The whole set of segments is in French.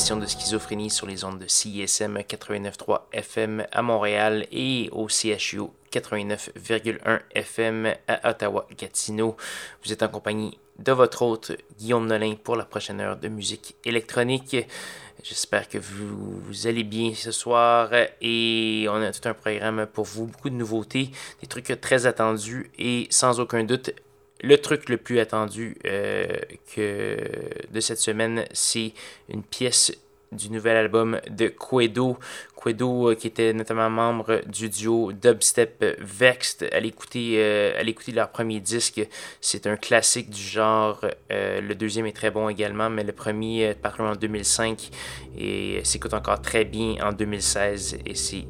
de Schizophrénie sur les ondes de CISM 89.3 FM à Montréal et au CHU 89.1 FM à Ottawa-Gatineau. Vous êtes en compagnie de votre hôte Guillaume Nolin pour la prochaine heure de musique électronique. J'espère que vous, allez bien ce soir et on a tout un programme pour vous, beaucoup de nouveautés, des trucs très attendus et sans aucun doute le truc le plus attendu euh, que de cette semaine, c'est une pièce du nouvel album de Quedo. Quedo, euh, qui était notamment membre du duo dubstep Vexed. Allez écouter, euh, leur premier disque. C'est un classique du genre. le deuxième est très bon également, mais le premier paru en 2005 et s'écoute encore très bien en 2016. Et c'est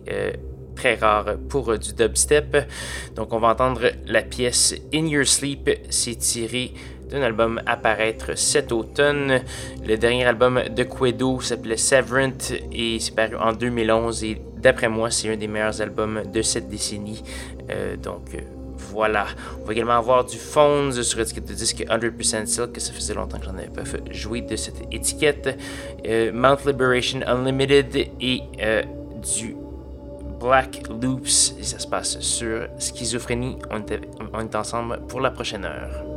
très rare pour du dubstep. Donc on va entendre la pièce In Your Sleep, c'est tiré d'un album à paraître cet automne. Le dernier album de Quedo s'appelait Severant et c'est paru en 2011 et d'après moi c'est un des meilleurs albums de cette décennie. Euh, donc euh, voilà. On va également avoir du Phones sur l'étiquette de disque 100% Silk, que ça faisait longtemps que j'en avais pas fait jouer de cette étiquette. Euh, Mount Liberation Unlimited et du Black Loops. Ça se passe sur Schizophrénie. On est ensemble pour la prochaine heure.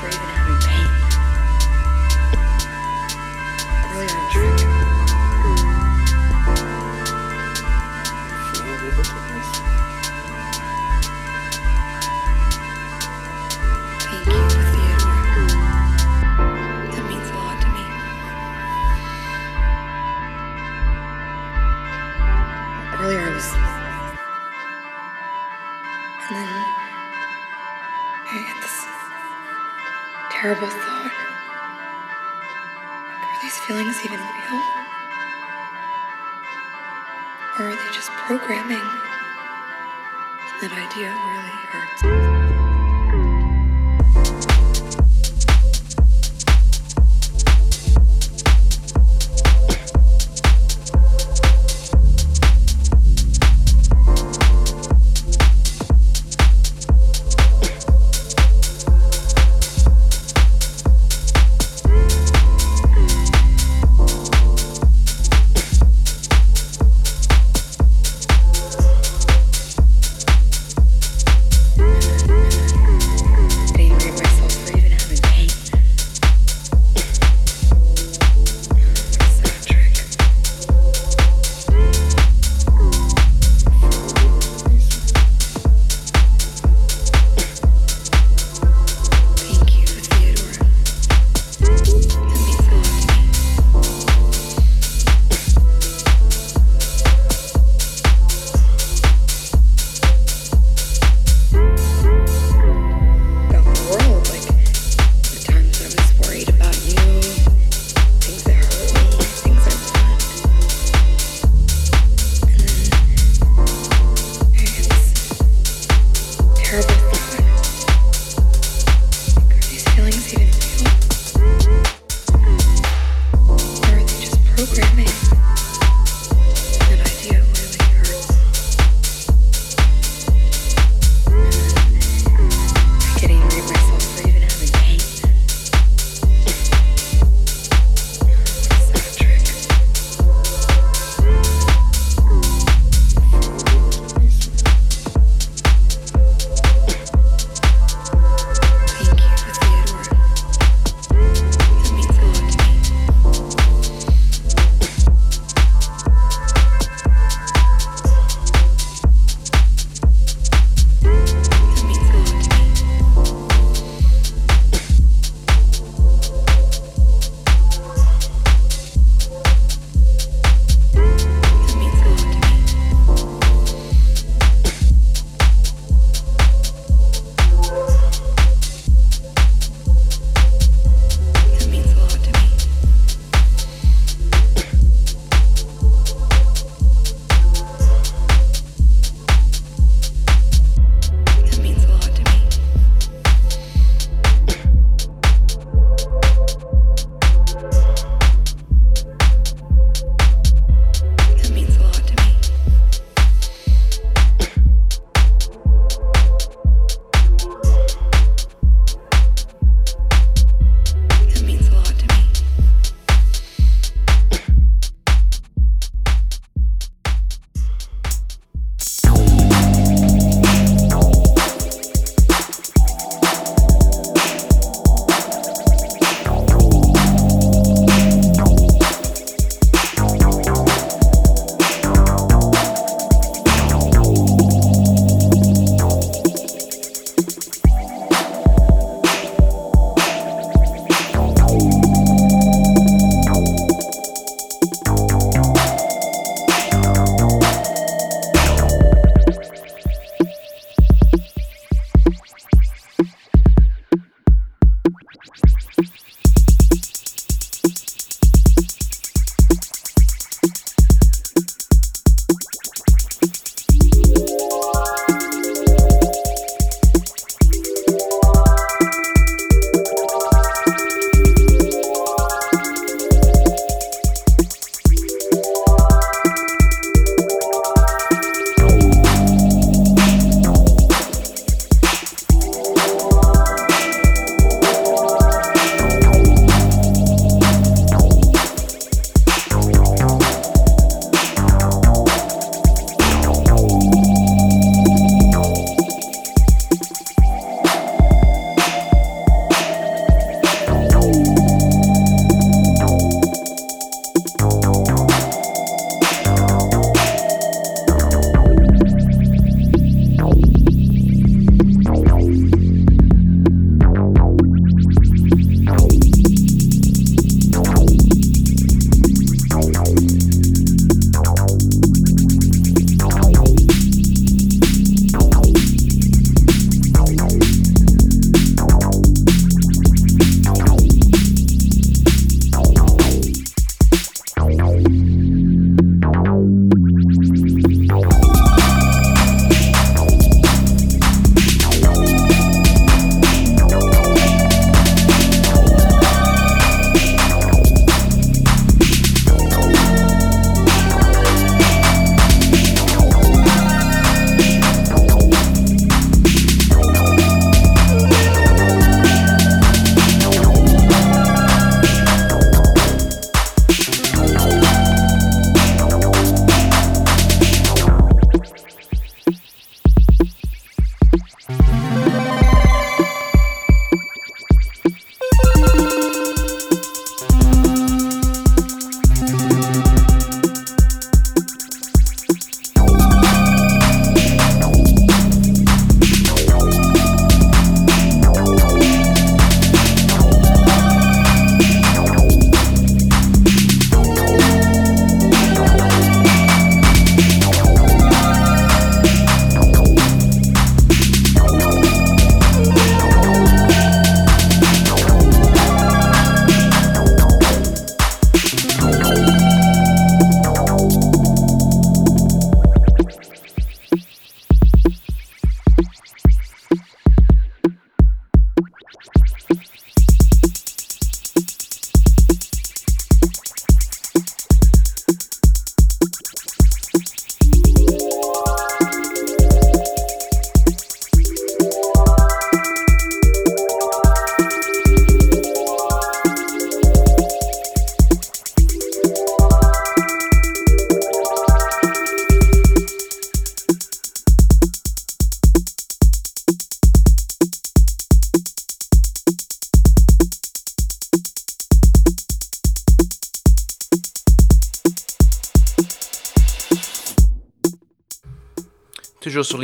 for even you.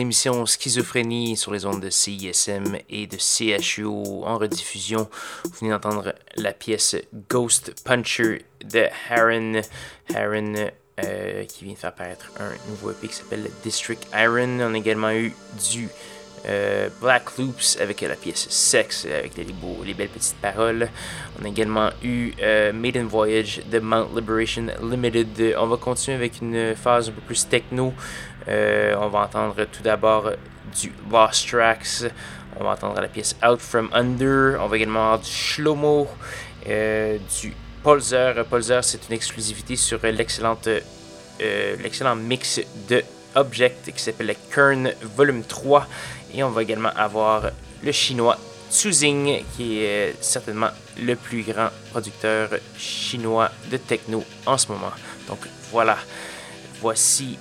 L'émission Schizophrénie sur les ondes de CISM et de CHU en rediffusion. Vous venez d'entendre la pièce Ghost Puncher de Harren. Harren euh, qui vient de faire paraître un nouveau EP qui s'appelle District Iron. On a également eu du euh, Black Loops avec la pièce Sex, avec les, les belles petites paroles. On a également eu euh, Maiden Voyage de Mount Liberation Limited. On va continuer avec une phase un peu plus techno. Euh, on va entendre tout d'abord du Lost Tracks. On va entendre la pièce Out From Under. On va également avoir du Shlomo, du Polzer. Polzer, c'est une exclusivité sur l'excellente, l'excellent mix de Object qui s'appelle Kern Volume 3. Et on va également avoir le chinois Tsuzing, qui est certainement le plus grand producteur chinois de techno en ce moment. Donc voilà, voici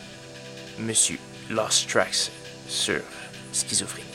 Monsieur Lost Tracks sur Schizophrénie.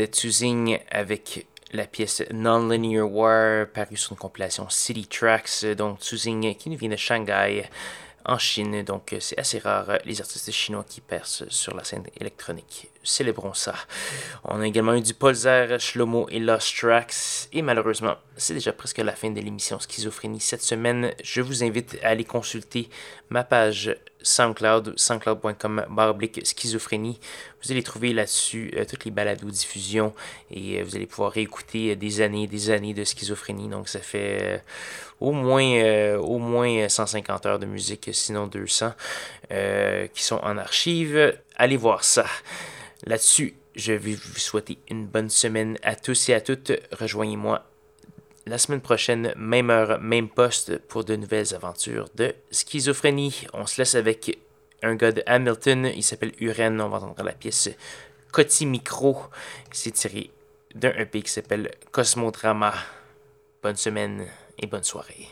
C'était Choosing avec la pièce Non-Linear War, parue sur une compilation City Tracks. Donc, Choosing qui nous vient de Shanghai en Chine. Donc, c'est assez rare les artistes chinois qui percent sur la scène électronique. Célébrons ça. On a également eu du Polzer, Shlomo et Lost Tracks. Et malheureusement, c'est déjà presque la fin de l'émission Schizophrénie cette semaine. Je vous invite à aller consulter ma page SoundCloud, soundcloud.com baroblique schizophrénie. Vous allez trouver là-dessus euh, toutes les balades ou diffusions et euh, vous allez pouvoir réécouter euh, des années et des années de schizophrénie. Donc ça fait au, moins, au moins 150 heures de musique, sinon 200, qui sont en archive. Allez voir ça. Là-dessus, je vais vous souhaiter une bonne semaine à tous et à toutes. Rejoignez-moi la semaine prochaine, même heure, même poste, pour de nouvelles aventures de schizophrénie. On se laisse avec un gars de Hamilton, il s'appelle Uren, on va entendre la pièce Coty Micro. C'est tiré d'un EP qui s'appelle Cosmodrama. Bonne semaine et bonne soirée.